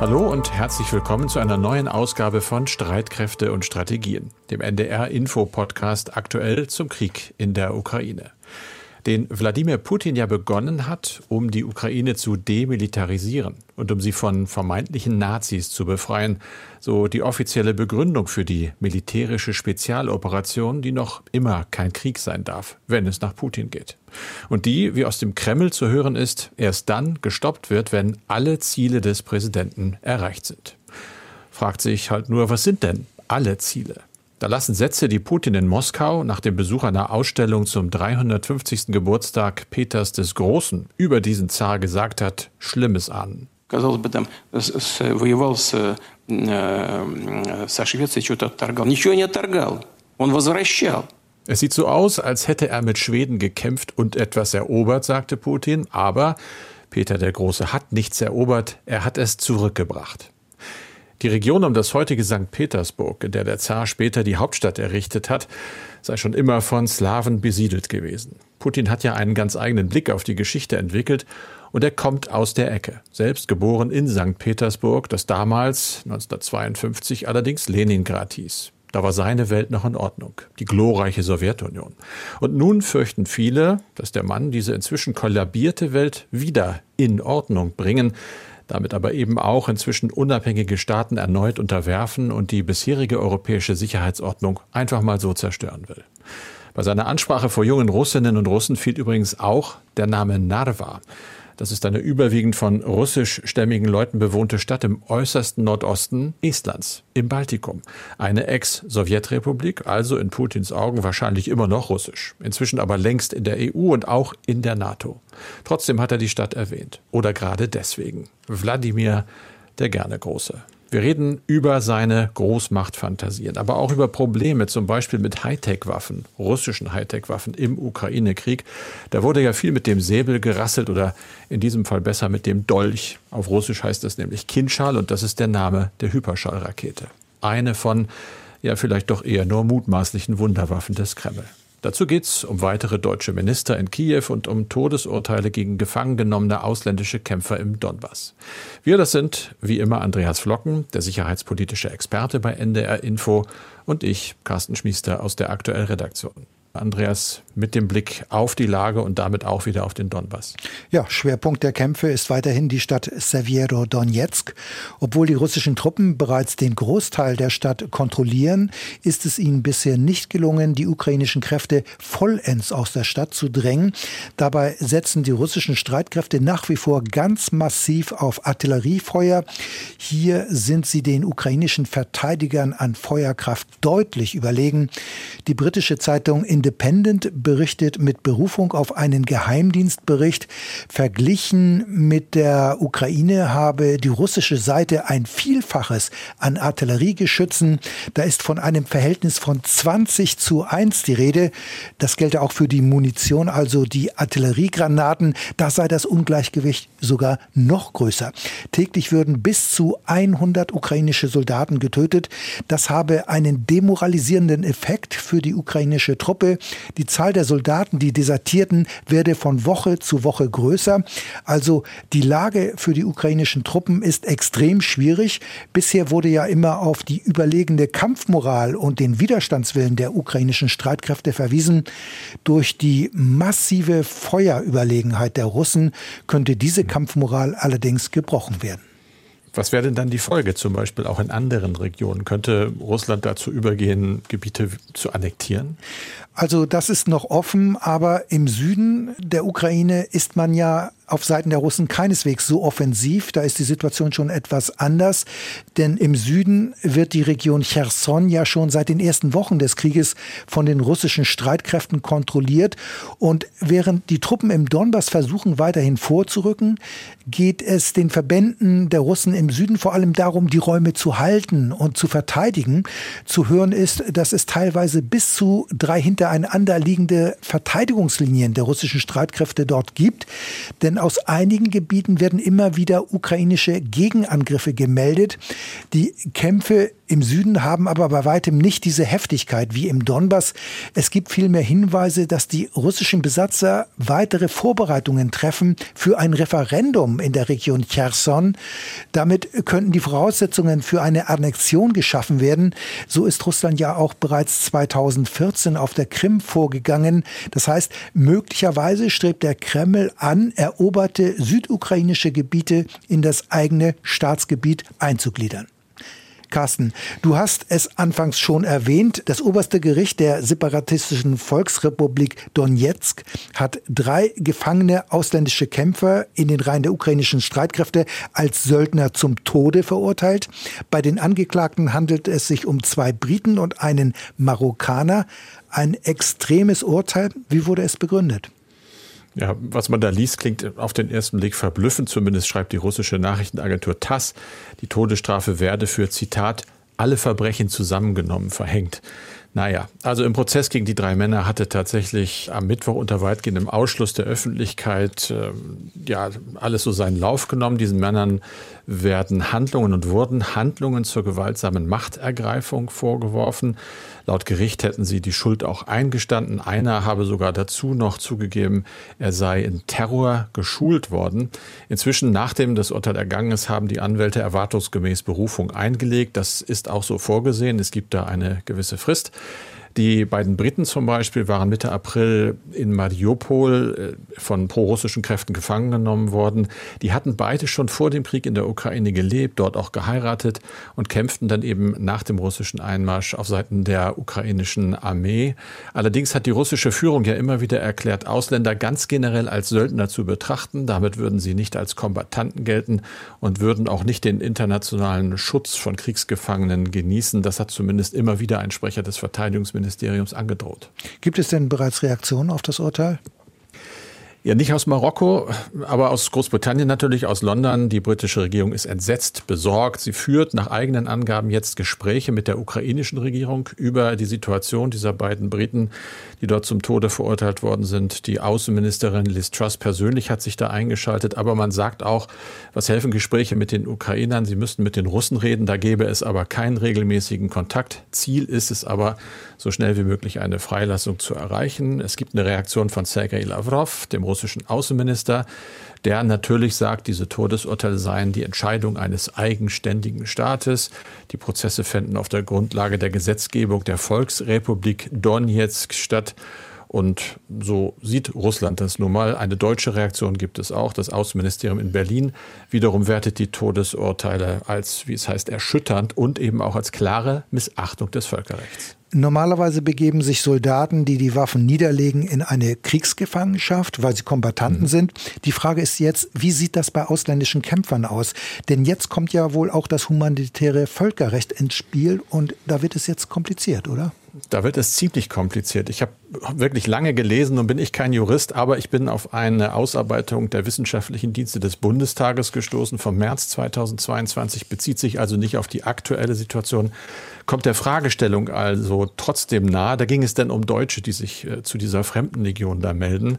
Hallo und herzlich willkommen zu einer neuen Ausgabe von Streitkräfte und Strategien, dem NDR-Info-Podcast aktuell zum Krieg in der Ukraine den Wladimir Putin ja begonnen hat, um die Ukraine zu demilitarisieren und um sie von vermeintlichen Nazis zu befreien, so die offizielle Begründung für die militärische Spezialoperation, die noch immer kein Krieg sein darf, wenn es nach Putin geht. Und die, wie aus dem Kreml zu hören ist, erst dann gestoppt wird, wenn alle Ziele des Präsidenten erreicht sind. Fragt sich halt nur, was sind denn alle Ziele? Da lassen Sätze, die Putin in Moskau nach dem Besuch einer Ausstellung zum 350. Geburtstag Peters des Großen über diesen Zar gesagt hat, Schlimmes ahnen. Казалось бы, там воевал с, со Швецией, что-то отторгал. Ничего не отторгал. Он возвращал. Es sieht so aus, als hätte er mit Schweden gekämpft und etwas erobert, sagte Putin, aber Peter der Große hat nichts erobert, er hat es zurückgebracht. Die Region um das heutige St. Petersburg, in der der Zar später die Hauptstadt errichtet hat, sei schon immer von Slawen besiedelt gewesen. Putin hat ja einen ganz eigenen Blick auf die Geschichte entwickelt und er kommt aus der Ecke. Selbst geboren in St. Petersburg, das damals 1952 allerdings Leningrad hieß. Da war seine Welt noch in Ordnung, die glorreiche Sowjetunion. Und nun fürchten viele, dass der Mann diese inzwischen kollabierte Welt wieder in Ordnung bringen, damit aber eben auch inzwischen unabhängige Staaten erneut unterwerfen und die bisherige europäische Sicherheitsordnung einfach mal so zerstören will. Bei seiner Ansprache vor jungen Russinnen und Russen fiel übrigens auch der Name Narva. Das ist eine überwiegend von russischstämmigen Leuten bewohnte Stadt im äußersten Nordosten Estlands, im Baltikum. Eine Ex-Sowjetrepublik, also in Putins Augen wahrscheinlich immer noch russisch, inzwischen aber längst in der EU und auch in der NATO. Trotzdem hat er die Stadt erwähnt. Oder gerade deswegen. Wladimir der gerne Große. Wir reden über seine Großmachtfantasien, aber auch über Probleme, zum Beispiel mit Hightech-Waffen, russischen Hightech-Waffen im Ukraine-Krieg. Da wurde ja viel mit dem Säbel gerasselt oder in diesem Fall besser mit dem Dolch. Auf Russisch heißt das nämlich Kinschal und das ist der Name der Hyperschallrakete. Eine von, ja vielleicht doch eher nur mutmaßlichen Wunderwaffen des Kreml. Dazu geht es um weitere deutsche Minister in Kiew und um Todesurteile gegen gefangen genommene ausländische Kämpfer im Donbass. Wir, das sind wie immer Andreas Flocken, der sicherheitspolitische Experte bei NDR Info und ich, Carsten Schmiester aus der aktuellen Redaktion. Andreas, mit dem Blick auf die Lage und damit auch wieder auf den Donbass. Ja, Schwerpunkt der Kämpfe ist weiterhin die Stadt Severo-Donetsk. Obwohl die russischen Truppen bereits den Großteil der Stadt kontrollieren, ist es ihnen bisher nicht gelungen, die ukrainischen Kräfte vollends aus der Stadt zu drängen. Dabei setzen die russischen Streitkräfte nach wie vor ganz massiv auf Artilleriefeuer. Hier sind sie den ukrainischen Verteidigern an Feuerkraft deutlich überlegen. Die britische Zeitung in Independent berichtet mit Berufung auf einen Geheimdienstbericht, verglichen mit der Ukraine habe die russische Seite ein Vielfaches an Artilleriegeschützen. Da ist von einem Verhältnis von 20 zu 1 die Rede. Das gelte auch für die Munition, also die Artilleriegranaten. Da sei das Ungleichgewicht sogar noch größer. Täglich würden bis zu 100 ukrainische Soldaten getötet. Das habe einen demoralisierenden Effekt für die ukrainische Truppe. Die Zahl der Soldaten, die desertierten, werde von Woche zu Woche größer. Also die Lage für die ukrainischen Truppen ist extrem schwierig. Bisher wurde ja immer auf die überlegene Kampfmoral und den Widerstandswillen der ukrainischen Streitkräfte verwiesen. Durch die massive Feuerüberlegenheit der Russen könnte diese Kampfmoral allerdings gebrochen werden. Was wäre denn dann die Folge zum Beispiel auch in anderen Regionen? Könnte Russland dazu übergehen, Gebiete zu annektieren? Also das ist noch offen, aber im Süden der Ukraine ist man ja auf Seiten der Russen keineswegs so offensiv. Da ist die Situation schon etwas anders. Denn im Süden wird die Region Cherson ja schon seit den ersten Wochen des Krieges von den russischen Streitkräften kontrolliert. Und während die Truppen im Donbass versuchen, weiterhin vorzurücken, geht es den Verbänden der Russen im Süden vor allem darum, die Räume zu halten und zu verteidigen. Zu hören ist, dass es teilweise bis zu drei hintereinander liegende Verteidigungslinien der russischen Streitkräfte dort gibt. Denn aus einigen Gebieten werden immer wieder ukrainische Gegenangriffe gemeldet. Die Kämpfe im Süden haben aber bei weitem nicht diese Heftigkeit wie im Donbass. Es gibt vielmehr Hinweise, dass die russischen Besatzer weitere Vorbereitungen treffen für ein Referendum in der Region Cherson. Damit könnten die Voraussetzungen für eine Annexion geschaffen werden. So ist Russland ja auch bereits 2014 auf der Krim vorgegangen. Das heißt, möglicherweise strebt der Kreml an, eroberte südukrainische Gebiete in das eigene Staatsgebiet einzugliedern. Carsten, du hast es anfangs schon erwähnt. Das oberste Gericht der separatistischen Volksrepublik Donetsk hat drei gefangene ausländische Kämpfer in den Reihen der ukrainischen Streitkräfte als Söldner zum Tode verurteilt. Bei den Angeklagten handelt es sich um zwei Briten und einen Marokkaner. Ein extremes Urteil. Wie wurde es begründet? Ja, was man da liest, klingt auf den ersten Blick verblüffend. Zumindest schreibt die russische Nachrichtenagentur TASS, die Todesstrafe werde für, Zitat, alle Verbrechen zusammengenommen verhängt. Naja, also im Prozess gegen die drei Männer hatte tatsächlich am Mittwoch unter weitgehendem Ausschluss der Öffentlichkeit äh, ja alles so seinen Lauf genommen. Diesen Männern werden Handlungen und wurden Handlungen zur gewaltsamen Machtergreifung vorgeworfen. Laut Gericht hätten sie die Schuld auch eingestanden. Einer habe sogar dazu noch zugegeben, er sei in Terror geschult worden. Inzwischen, nachdem das Urteil ergangen ist, haben die Anwälte erwartungsgemäß Berufung eingelegt. Das ist auch so vorgesehen. Es gibt da eine gewisse Frist. Die beiden Briten zum Beispiel waren Mitte April in Mariupol äh, von prorussischen Kräften gefangen genommen worden. Die hatten beide schon vor dem Krieg in der Ukraine gelebt, dort auch geheiratet und kämpften dann eben nach dem russischen Einmarsch auf Seiten der ukrainischen Armee. Allerdings hat die russische Führung ja immer wieder erklärt, Ausländer ganz generell als Söldner zu betrachten. Damit würden sie nicht als Kombattanten gelten und würden auch nicht den internationalen Schutz von Kriegsgefangenen genießen. Das hat zumindest immer wieder ein Sprecher des Verteidigungsministeriums Justizministeriums angedroht. Gibt es denn bereits Reaktionen auf das Urteil? Ja, nicht aus Marokko, aber aus Großbritannien natürlich, aus London. Die britische Regierung ist entsetzt, besorgt. Sie führt nach eigenen Angaben jetzt Gespräche mit der ukrainischen Regierung über die Situation dieser beiden Briten, die dort zum Tode verurteilt worden sind. Die Außenministerin Liz Truss persönlich hat sich da eingeschaltet, aber man sagt auch, was helfen Gespräche mit den Ukrainern? Sie müssten mit den Russen reden, da gäbe es aber keinen regelmäßigen Kontakt. Ziel ist es aber, so schnell wie möglich eine Freilassung zu erreichen. Es gibt eine Reaktion von Sergei Lavrov, dem russischen Außenminister, der natürlich sagt, diese Todesurteile seien die Entscheidung eines eigenständigen Staates. Die Prozesse fänden auf der Grundlage der Gesetzgebung der Volksrepublik Donetsk statt. Und so sieht Russland das nun mal. Eine deutsche Reaktion gibt es auch. Das Außenministerium in Berlin wiederum wertet die Todesurteile als, wie es heißt, erschütternd und eben auch als klare Missachtung des Völkerrechts. Normalerweise begeben sich Soldaten, die die Waffen niederlegen, in eine Kriegsgefangenschaft, weil sie Kombattanten mhm. sind. Die Frage ist jetzt, wie sieht das bei ausländischen Kämpfern aus? Denn jetzt kommt ja wohl auch das humanitäre Völkerrecht ins Spiel und da wird es jetzt kompliziert, oder? Da wird es ziemlich kompliziert. Ich habe wirklich lange gelesen und bin ich kein Jurist, aber ich bin auf eine Ausarbeitung der wissenschaftlichen Dienste des Bundestages gestoßen vom März 2022, bezieht sich also nicht auf die aktuelle Situation, kommt der Fragestellung also trotzdem nahe. Da ging es denn um Deutsche, die sich äh, zu dieser Fremdenlegion da melden.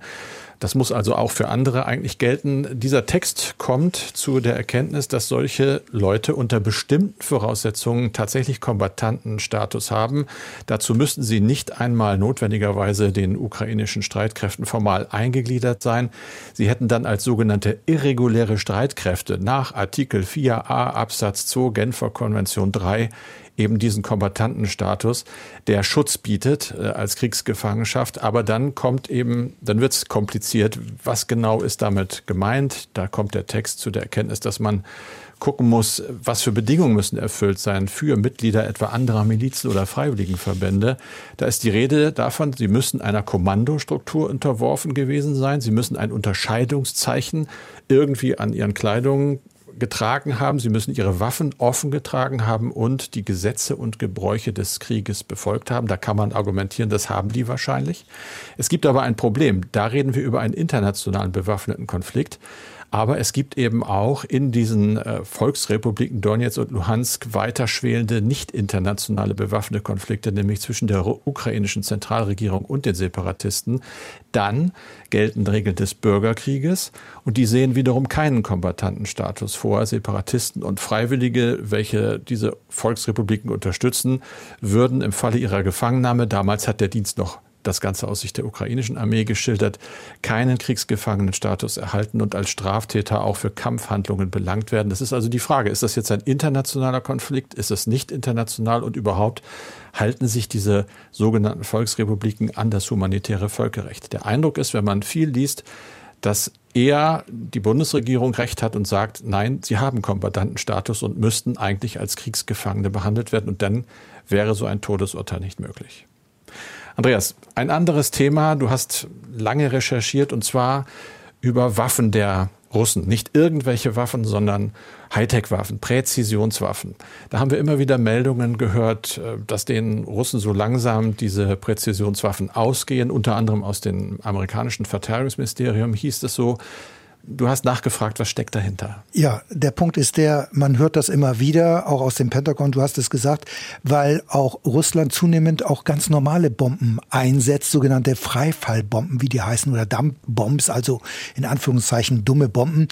Das muss also auch für andere eigentlich gelten. Dieser Text kommt zu der Erkenntnis, dass solche Leute unter bestimmten Voraussetzungen tatsächlich Kombattantenstatus haben. Dazu müssten sie nicht einmal notwendigerweise den ukrainischen Streitkräften formal eingegliedert sein. Sie hätten dann als sogenannte irreguläre Streitkräfte nach Artikel 4a Absatz 2 Genfer Konvention 3 eben diesen Kombattantenstatus, der Schutz bietet äh, als Kriegsgefangenschaft. Aber dann kommt eben, dann wird es kompliziert. Was genau ist damit gemeint? Da kommt der Text zu der Erkenntnis, dass man gucken muss, was für Bedingungen müssen erfüllt sein für Mitglieder etwa anderer Milizen oder Freiwilligenverbände. Da ist die Rede davon, sie müssen einer Kommandostruktur unterworfen gewesen sein. Sie müssen ein Unterscheidungszeichen irgendwie an ihren Kleidungen getragen haben, sie müssen ihre Waffen offen getragen haben und die Gesetze und Gebräuche des Krieges befolgt haben. Da kann man argumentieren, das haben die wahrscheinlich. Es gibt aber ein Problem. Da reden wir über einen internationalen bewaffneten Konflikt. Aber es gibt eben auch in diesen äh, Volksrepubliken Donetsk und Luhansk weiter schwelende nicht internationale bewaffnete Konflikte, nämlich zwischen der ukrainischen Zentralregierung und den Separatisten. Dann gelten Regeln des Bürgerkrieges und die sehen wiederum keinen Kombatantenstatus vor. Separatisten und Freiwillige, welche diese Volksrepubliken unterstützen, würden im Falle ihrer Gefangennahme, damals hat der Dienst noch das Ganze aus Sicht der ukrainischen Armee geschildert, keinen Kriegsgefangenenstatus erhalten und als Straftäter auch für Kampfhandlungen belangt werden. Das ist also die Frage, ist das jetzt ein internationaler Konflikt, ist es nicht international und überhaupt halten sich diese sogenannten Volksrepubliken an das humanitäre Völkerrecht? Der Eindruck ist, wenn man viel liest, dass eher die Bundesregierung recht hat und sagt, nein, sie haben Kombatantenstatus und müssten eigentlich als Kriegsgefangene behandelt werden und dann wäre so ein Todesurteil nicht möglich. Andreas, ein anderes Thema. Du hast lange recherchiert und zwar über Waffen der Russen. Nicht irgendwelche Waffen, sondern Hightech-Waffen, Präzisionswaffen. Da haben wir immer wieder Meldungen gehört, äh, dass den Russen so langsam diese Präzisionswaffen ausgehen. Unter anderem aus dem amerikanischen Verteidigungsministerium hieß es so, Du hast nachgefragt, was steckt dahinter? Ja, der Punkt ist der, man hört das immer wieder, auch aus dem Pentagon, du hast es gesagt, weil auch Russland zunehmend auch ganz normale Bomben einsetzt, sogenannte Freifallbomben, wie die heißen, oder Dumpbombs, also in Anführungszeichen dumme Bomben.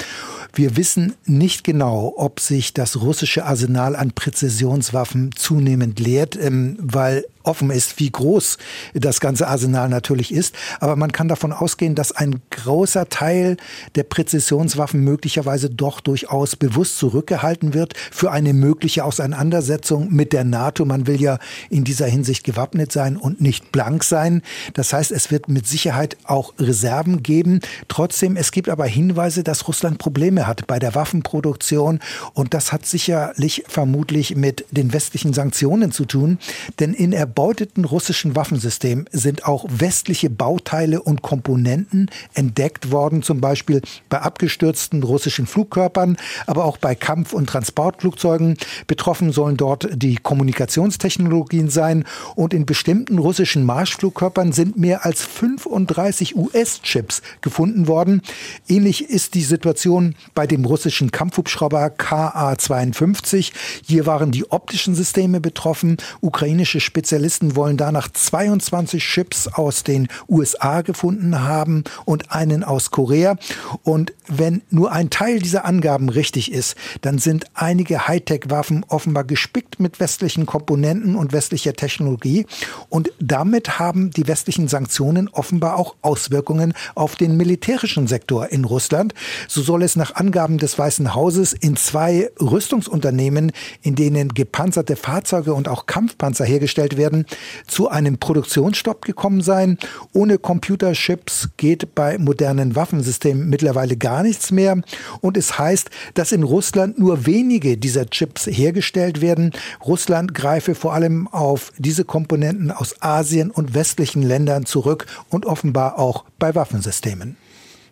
Wir wissen nicht genau, ob sich das russische Arsenal an Präzisionswaffen zunehmend leert, ähm, weil offen ist, wie groß das ganze Arsenal natürlich ist. Aber man kann davon ausgehen, dass ein großer Teil der Präzisionswaffen möglicherweise doch durchaus bewusst zurückgehalten wird für eine mögliche Auseinandersetzung mit der NATO. Man will ja in dieser Hinsicht gewappnet sein und nicht blank sein. Das heißt, es wird mit Sicherheit auch Reserven geben. Trotzdem, es gibt aber Hinweise, dass Russland Probleme hat bei der Waffenproduktion. Und das hat sicherlich vermutlich mit den westlichen Sanktionen zu tun. Denn in erbeuteten russischen Waffensystem sind auch westliche Bauteile und Komponenten entdeckt worden, zum Beispiel bei abgestürzten russischen Flugkörpern, aber auch bei Kampf- und Transportflugzeugen. Betroffen sollen dort die Kommunikationstechnologien sein und in bestimmten russischen Marschflugkörpern sind mehr als 35 US-Chips gefunden worden. Ähnlich ist die Situation bei dem russischen Kampfhubschrauber KA-52. Hier waren die optischen Systeme betroffen. Ukrainische Spezialisten Spezialisten wollen danach 22 Chips aus den USA gefunden haben und einen aus Korea. Und wenn nur ein Teil dieser Angaben richtig ist, dann sind einige Hightech-Waffen offenbar gespickt mit westlichen Komponenten und westlicher Technologie. Und damit haben die westlichen Sanktionen offenbar auch Auswirkungen auf den militärischen Sektor in Russland. So soll es nach Angaben des Weißen Hauses in zwei Rüstungsunternehmen, in denen gepanzerte Fahrzeuge und auch Kampfpanzer hergestellt werden, werden zu einem Produktionsstopp gekommen sein. Ohne Computerchips geht bei modernen Waffensystemen mittlerweile gar nichts mehr. Und es heißt, dass in Russland nur wenige dieser Chips hergestellt werden. Russland greife vor allem auf diese Komponenten aus Asien und westlichen Ländern zurück und offenbar auch bei Waffensystemen.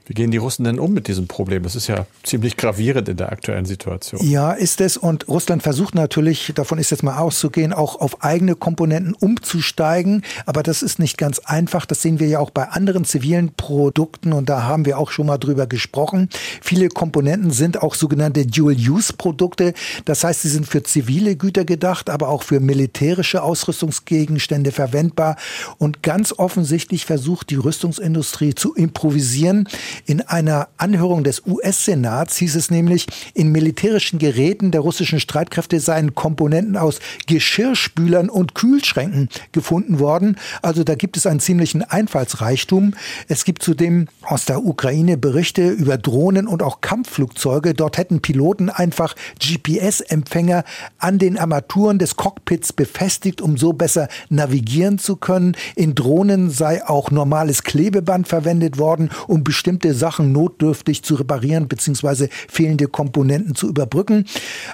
Wie gehen die Russen denn um mit diesem Problem? Das ist ja ziemlich gravierend in der aktuellen Situation. Ja, ist es. Und Russland versucht natürlich, davon ist jetzt mal auszugehen, auch auf eigene Komponenten umzusteigen. Aber das ist nicht ganz einfach. Das sehen wir ja auch bei anderen zivilen Produkten. Und da haben wir auch schon mal drüber gesprochen. Viele Komponenten sind auch sogenannte Dual-Use-Produkte. Das heißt, sie sind für zivile Güter gedacht, aber auch für militärische Ausrüstungsgegenstände verwendbar. Und ganz offensichtlich versucht die Rüstungsindustrie zu improvisieren. In einer Anhörung des US-Senats hieß es nämlich, in militärischen Geräten der russischen Streitkräfte seien Komponenten aus Geschirrspülern und Kühlschränken gefunden worden. Also da gibt es einen ziemlichen Einfallsreichtum. Es gibt zudem aus der Ukraine Berichte über Drohnen und auch Kampfflugzeuge. Dort hätten Piloten einfach GPS-Empfänger an den Armaturen des Cockpits befestigt, um so besser navigieren zu können. In Drohnen sei auch normales Klebeband verwendet worden, um bestimmte bestimmte Sachen notdürftig zu reparieren bzw. fehlende Komponenten zu überbrücken.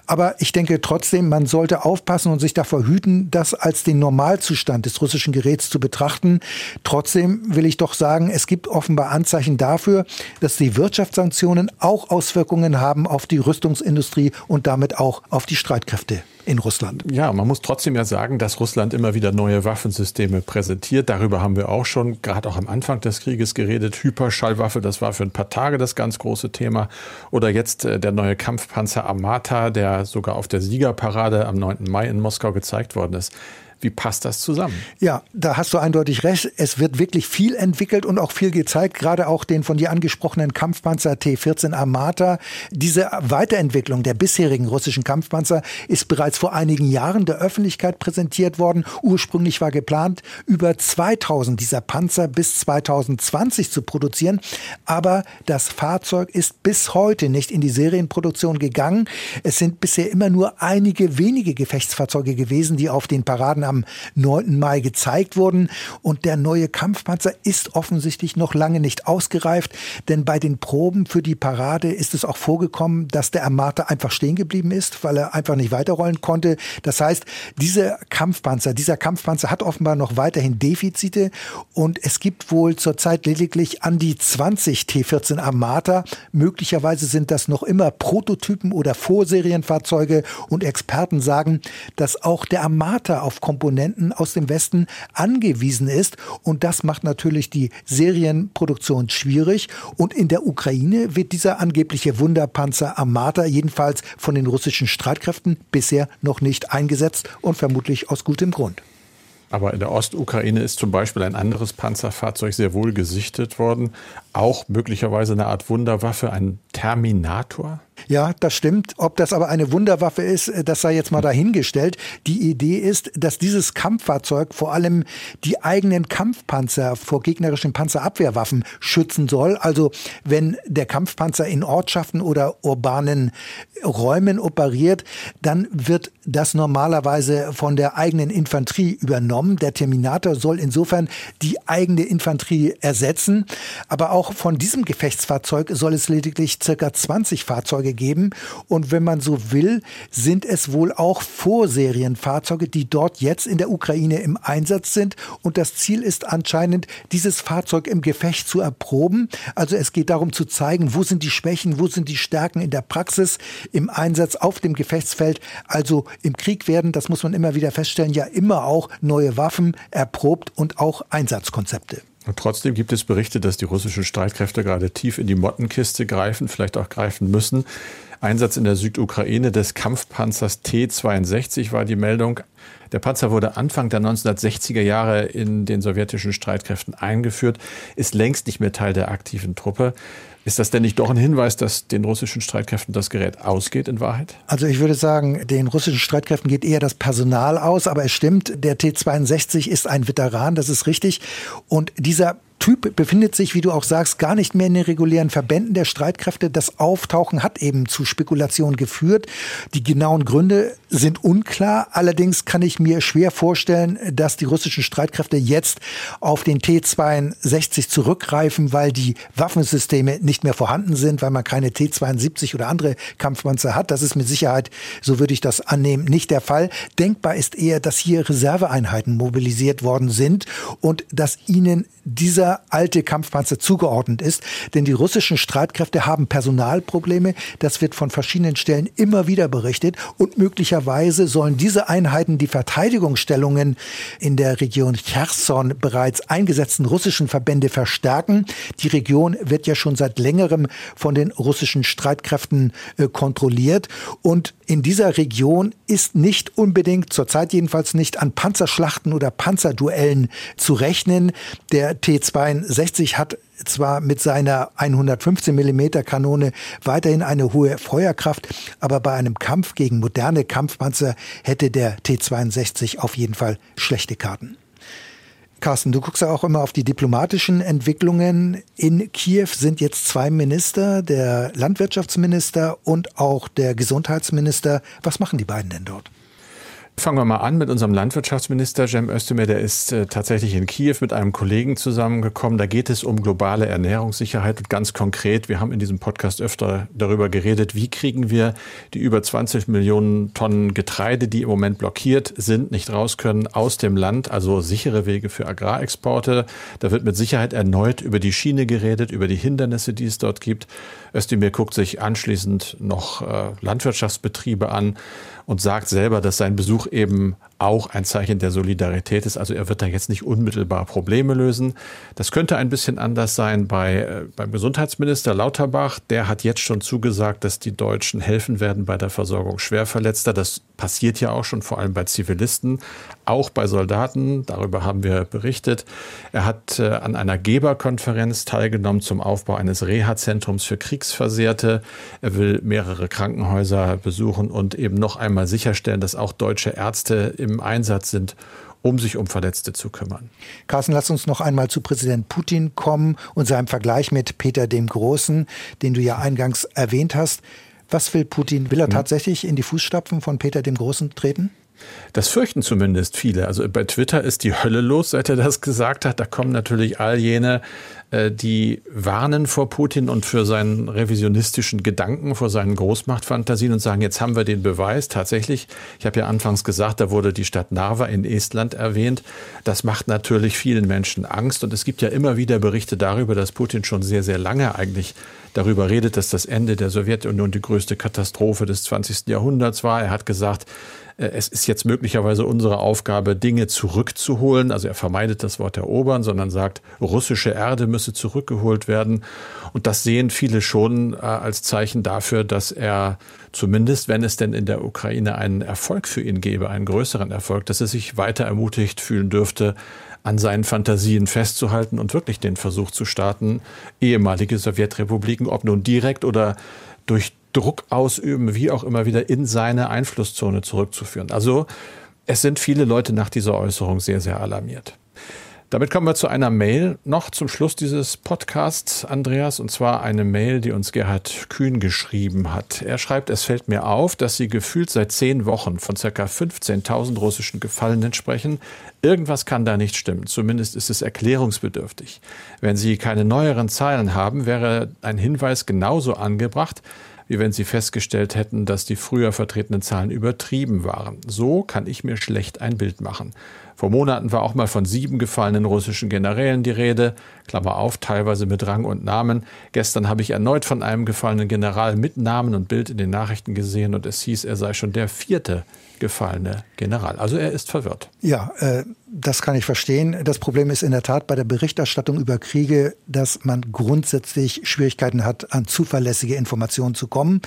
Aber ich denke trotzdem, man sollte aufpassen und sich davor hüten, das als den Normalzustand des russischen Geräts zu betrachten. Trotzdem will ich doch sagen, es gibt offenbar Anzeichen dafür, dass die Wirtschaftssanktionen auch Auswirkungen haben auf die Rüstungsindustrie und damit auch auf die Streitkräfte. In Russland. Ja, man muss trotzdem ja sagen, dass Russland immer wieder neue Waffensysteme präsentiert. Darüber haben wir auch schon gerade auch am Anfang des Krieges geredet. Hyperschallwaffe, das war für ein paar Tage das ganz große Thema. Oder jetzt äh, der neue Kampfpanzer Amata, der sogar auf der Siegerparade am 9. Mai in Moskau gezeigt worden ist. Wie passt das zusammen? Ja, da hast du eindeutig recht. Es wird wirklich viel entwickelt und auch viel gezeigt, gerade auch den von dir angesprochenen Kampfpanzer T-14 Armata. Diese Weiterentwicklung der bisherigen russischen Kampfpanzer ist bereits vor einigen Jahren der Öffentlichkeit präsentiert worden. Ursprünglich war geplant, über 2000 dieser Panzer bis 2020 zu produzieren. Aber das Fahrzeug ist bis heute nicht in die Serienproduktion gegangen. Es sind bisher immer nur einige wenige Gefechtsfahrzeuge gewesen, die auf den Paraden am 9. Mai gezeigt wurden. Und der neue Kampfpanzer ist offensichtlich noch lange nicht ausgereift, denn bei den Proben für die Parade ist es auch vorgekommen, dass der Armata einfach stehen geblieben ist, weil er einfach nicht weiterrollen konnte. Das heißt, dieser Kampfpanzer, dieser Kampfpanzer hat offenbar noch weiterhin Defizite und es gibt wohl zurzeit lediglich an die 20 T-14 Armata. Möglicherweise sind das noch immer Prototypen oder Vorserienfahrzeuge und Experten sagen, dass auch der Armata auf Komponenten Komponenten aus dem Westen angewiesen ist. Und das macht natürlich die Serienproduktion schwierig. Und in der Ukraine wird dieser angebliche Wunderpanzer Armata jedenfalls von den russischen Streitkräften bisher noch nicht eingesetzt und vermutlich aus gutem Grund. Aber in der Ostukraine ist zum Beispiel ein anderes Panzerfahrzeug sehr wohl gesichtet worden. Auch möglicherweise eine Art Wunderwaffe, ein Terminator. Ja, das stimmt. Ob das aber eine Wunderwaffe ist, äh, das sei jetzt mal dahingestellt. Die Idee ist, dass dieses Kampffahrzeug vor allem die eigenen Kampfpanzer vor gegnerischen Panzerabwehrwaffen schützen soll. Also wenn der Kampfpanzer in Ortschaften oder urbanen Räumen operiert, dann wird das normalerweise von der eigenen Infanterie übernommen. Der Terminator soll insofern die eigene Infanterie ersetzen. Aber auch von diesem Gefechtsfahrzeug soll es lediglich circa 20 Fahrzeuge geben. Und wenn man so will, sind es wohl auch Vorserienfahrzeuge, die dort jetzt in der Ukraine im Einsatz sind. Und das Ziel ist anscheinend, dieses Fahrzeug im Gefecht zu erproben. Also es geht darum zu zeigen, wo sind die Schwächen, wo sind die Stärken in der Praxis, im Einsatz auf dem Gefechtsfeld. Also im Krieg werden, das muss man immer wieder feststellen, ja immer auch neue Waffen erprobt und auch Einsatzkonzepte. Und trotzdem gibt es Berichte, dass die russischen Streitkräfte gerade tief in die Mottenkiste greifen, vielleicht auch greifen müssen. Einsatz in der Südukraine des Kampfpanzers T-62 war die Meldung. Der Panzer wurde Anfang der 1960er Jahre in den sowjetischen Streitkräften eingeführt, ist längst nicht mehr Teil der aktiven Truppe. Ist das denn nicht doch ein Hinweis, dass den russischen Streitkräften das Gerät ausgeht in Wahrheit? Also ich würde sagen, den russischen Streitkräften geht eher das Personal aus, aber es stimmt, der T-62 ist ein Veteran, das ist richtig. Und dieser Typ befindet sich, wie du auch sagst, gar nicht mehr in den regulären Verbänden der Streitkräfte. Das Auftauchen hat eben zu Spekulationen geführt. Die genauen Gründe sind unklar. Allerdings kann ich mir schwer vorstellen, dass die russischen Streitkräfte jetzt auf den T-62 zurückgreifen, weil die Waffensysteme nicht mehr vorhanden sind, weil man keine T-72 oder andere Kampfpanzer hat. Das ist mit Sicherheit, so würde ich das annehmen, nicht der Fall. Denkbar ist eher, dass hier Reserveeinheiten mobilisiert worden sind und dass ihnen dieser alte Kampfpanzer zugeordnet ist. Denn die russischen Streitkräfte haben Personalprobleme. Das wird von verschiedenen Stellen immer wieder berichtet. Und möglicherweise sollen diese Einheiten die Verteidigungsstellungen in der Region Cherson bereits eingesetzten russischen Verbände verstärken. Die Region wird ja schon seit längerem von den russischen Streitkräften äh, kontrolliert. Und in dieser Region ist nicht unbedingt, zurzeit jedenfalls nicht, an Panzerschlachten oder Panzerduellen zu rechnen. Der T-62 hat zwar mit seiner 115 mm Kanone weiterhin eine hohe Feuerkraft, aber bei einem Kampf gegen moderne Kampfpanzer hätte der T-62 auf jeden Fall schlechte Karten. Carsten, du guckst ja auch immer auf die diplomatischen Entwicklungen. In Kiew sind jetzt zwei Minister, der Landwirtschaftsminister und auch der Gesundheitsminister. Was machen die beiden denn dort? Fangen wir mal an mit unserem Landwirtschaftsminister Cem Özdemir. Der ist äh, tatsächlich in Kiew mit einem Kollegen zusammengekommen. Da geht es um globale Ernährungssicherheit und ganz konkret, wir haben in diesem Podcast öfter darüber geredet, wie kriegen wir die über 20 Millionen Tonnen Getreide, die im Moment blockiert sind, nicht raus können, aus dem Land, also sichere Wege für Agrarexporte. Da wird mit Sicherheit erneut über die Schiene geredet, über die Hindernisse, die es dort gibt. Özdemir guckt sich anschließend noch äh, Landwirtschaftsbetriebe an und sagt selber, dass sein Besuch eben auch ein Zeichen der Solidarität ist. Also er wird da jetzt nicht unmittelbar Probleme lösen. Das könnte ein bisschen anders sein bei, äh, beim Gesundheitsminister Lauterbach. Der hat jetzt schon zugesagt, dass die Deutschen helfen werden bei der Versorgung Schwerverletzter. Das passiert ja auch schon, vor allem bei Zivilisten, auch bei Soldaten. Darüber haben wir berichtet. Er hat äh, an einer Geberkonferenz teilgenommen zum Aufbau eines Reha-Zentrums für Kriegsversehrte. Er will mehrere Krankenhäuser besuchen und eben noch einmal sicherstellen, dass auch deutsche Ärzte im Einsatz sind, um sich um Verletzte zu kümmern. Carsten, lass uns noch einmal zu Präsident Putin kommen und seinem Vergleich mit Peter dem Großen, den du ja eingangs erwähnt hast. Was will Putin? Will er hm. tatsächlich in die Fußstapfen von Peter dem Großen treten? Das fürchten zumindest viele. Also bei Twitter ist die Hölle los, seit er das gesagt hat. Da kommen natürlich all jene, äh, die warnen vor Putin und für seinen revisionistischen Gedanken, vor seinen Großmachtfantasien und sagen, jetzt haben wir den Beweis. Tatsächlich, ich habe ja anfangs gesagt, da wurde die Stadt Narva in Estland erwähnt. Das macht natürlich vielen Menschen Angst. Und es gibt ja immer wieder Berichte darüber, dass Putin schon sehr, sehr lange eigentlich darüber redet, dass das Ende der Sowjetunion die größte Katastrophe des 20. Jahrhunderts war. Er hat gesagt, es ist jetzt möglicherweise unsere Aufgabe, Dinge zurückzuholen. Also er vermeidet das Wort erobern, sondern sagt, russische Erde müsse zurückgeholt werden. Und das sehen viele schon äh, als Zeichen dafür, dass er zumindest, wenn es denn in der Ukraine einen Erfolg für ihn gäbe, einen größeren Erfolg, dass er sich weiter ermutigt fühlen dürfte, an seinen Fantasien festzuhalten und wirklich den Versuch zu starten, ehemalige Sowjetrepubliken, ob nun direkt oder durch Druck ausüben, wie auch immer wieder in seine Einflusszone zurückzuführen. Also es sind viele Leute nach dieser Äußerung sehr, sehr alarmiert. Damit kommen wir zu einer Mail noch zum Schluss dieses Podcasts, Andreas, und zwar eine Mail, die uns Gerhard Kühn geschrieben hat. Er schreibt, es fällt mir auf, dass Sie gefühlt seit zehn Wochen von ca. 15.000 russischen Gefallenen sprechen. Irgendwas kann da nicht stimmen. Zumindest ist es erklärungsbedürftig. Wenn Sie keine neueren Zahlen haben, wäre ein Hinweis genauso angebracht, wie wenn sie festgestellt hätten, dass die früher vertretenen Zahlen übertrieben waren. So kann ich mir schlecht ein Bild machen. Vor Monaten war auch mal von sieben gefallenen russischen Generälen die Rede, Klammer auf, teilweise mit Rang und Namen. Gestern habe ich erneut von einem gefallenen General mit Namen und Bild in den Nachrichten gesehen und es hieß, er sei schon der vierte gefallene General. Also er ist verwirrt. Ja, äh, das kann ich verstehen. Das Problem ist in der Tat bei der Berichterstattung über Kriege, dass man grundsätzlich Schwierigkeiten hat, an zuverlässige Informationen zu kommen.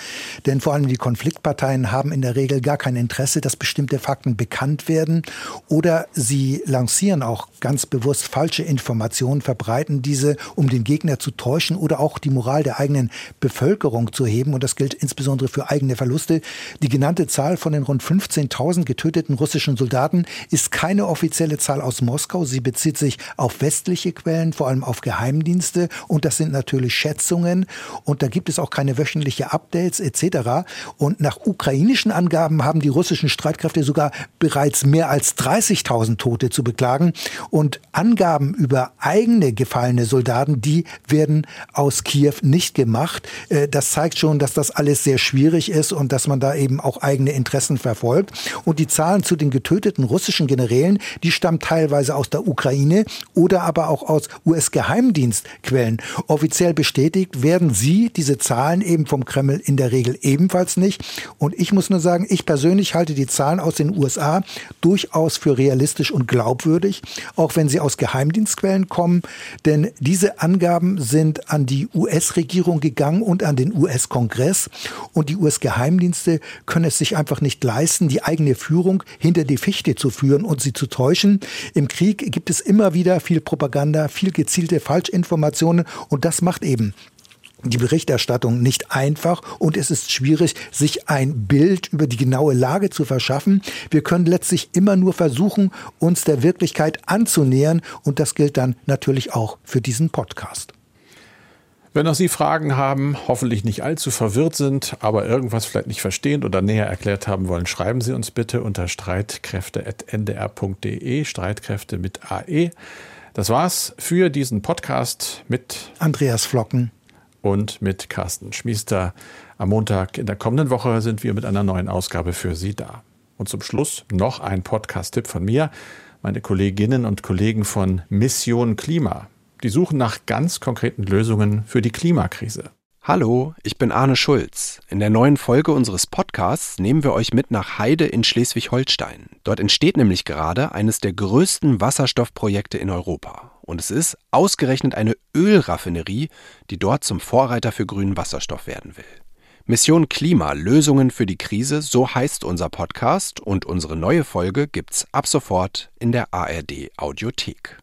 Denn vor allem die Konfliktparteien haben in der Regel gar kein Interesse, dass bestimmte Fakten bekannt werden. Oder sie lancieren auch ganz bewusst falsche Informationen, verbreiten diese, um den Gegner zu täuschen oder auch die Moral der eigenen Bevölkerung zu heben. Und das gilt insbesondere für eigene Verluste. Die genannte Zahl von den rund 15.000 getöteten russischen Soldaten ist keine offizielle Zahl aus Moskau. Sie bezieht sich auf westliche Quellen, vor allem auf Geheimdienste. Und das sind natürlich Schätzungen. Und da gibt es auch keine wöchentliche Updates etc. Und nach ukrainischen Angaben haben die russischen Streitkräfte sogar bereits mehr als 30.000 Tote zu beklagen. Und Angaben über eigene gefallene Soldaten, die werden aus Kiew nicht gemacht. Äh, das zeigt schon, dass das alles sehr schwierig ist und dass man da eben auch eigene Interessen verfolgt. Und die Zahlen zu den getöteten russischen Generälen, die stammt teilweise aus der Ukraine oder aber auch aus US-Geheimdienstquellen. Offiziell bestätigt werden sie, diese Zahlen eben vom Kreml in der Regel ebenfalls nicht. Und ich muss nur sagen, ich persönlich halte die Zahlen aus den USA durchaus für realistisch und glaubwürdig, auch wenn sie aus Geheimdienstquellen kommen. Denn diese Angaben sind an die US-Regierung gegangen und an den US-Kongress. Und die US-Geheimdienste können es sich einfach nicht leisten, die eigene Führung hinter die Fichte zu führen und sie zu täuschen. Im Krieg gibt es immer wieder viel Propaganda, viel gezielte Falschinformationen und das macht eben die Berichterstattung nicht einfach und es ist schwierig, sich ein Bild über die genaue Lage zu verschaffen. Wir können letztlich immer nur versuchen, uns der Wirklichkeit anzunähern und das gilt dann natürlich auch für diesen Podcast. Wenn auch Sie Fragen haben, hoffentlich nicht allzu verwirrt sind, aber irgendwas vielleicht nicht verstehen oder näher erklärt haben wollen, schreiben Sie uns bitte unter streitkräfte.ndr.de, Streitkräfte mit AE. Das war's für diesen Podcast mit Andreas Flocken und mit Carsten Schmiester. Am Montag in der kommenden Woche sind wir mit einer neuen Ausgabe für Sie da. Und zum Schluss noch ein Podcast-Tipp von mir. Meine Kolleginnen und Kollegen von Mission Klima die suchen nach ganz konkreten Lösungen für die Klimakrise. Hallo, ich bin Arne Schulz. In der neuen Folge unseres Podcasts nehmen wir euch mit nach Heide in Schleswig-Holstein. Dort entsteht nämlich gerade eines der größten Wasserstoffprojekte in Europa. Und es ist ausgerechnet eine Ölraffinerie, die dort zum Vorreiter für grünen Wasserstoff werden will. Mission Klima Lösungen für die Krise, so heißt unser Podcast und unsere neue Folge gibt's ab sofort in der ARD Audiothek.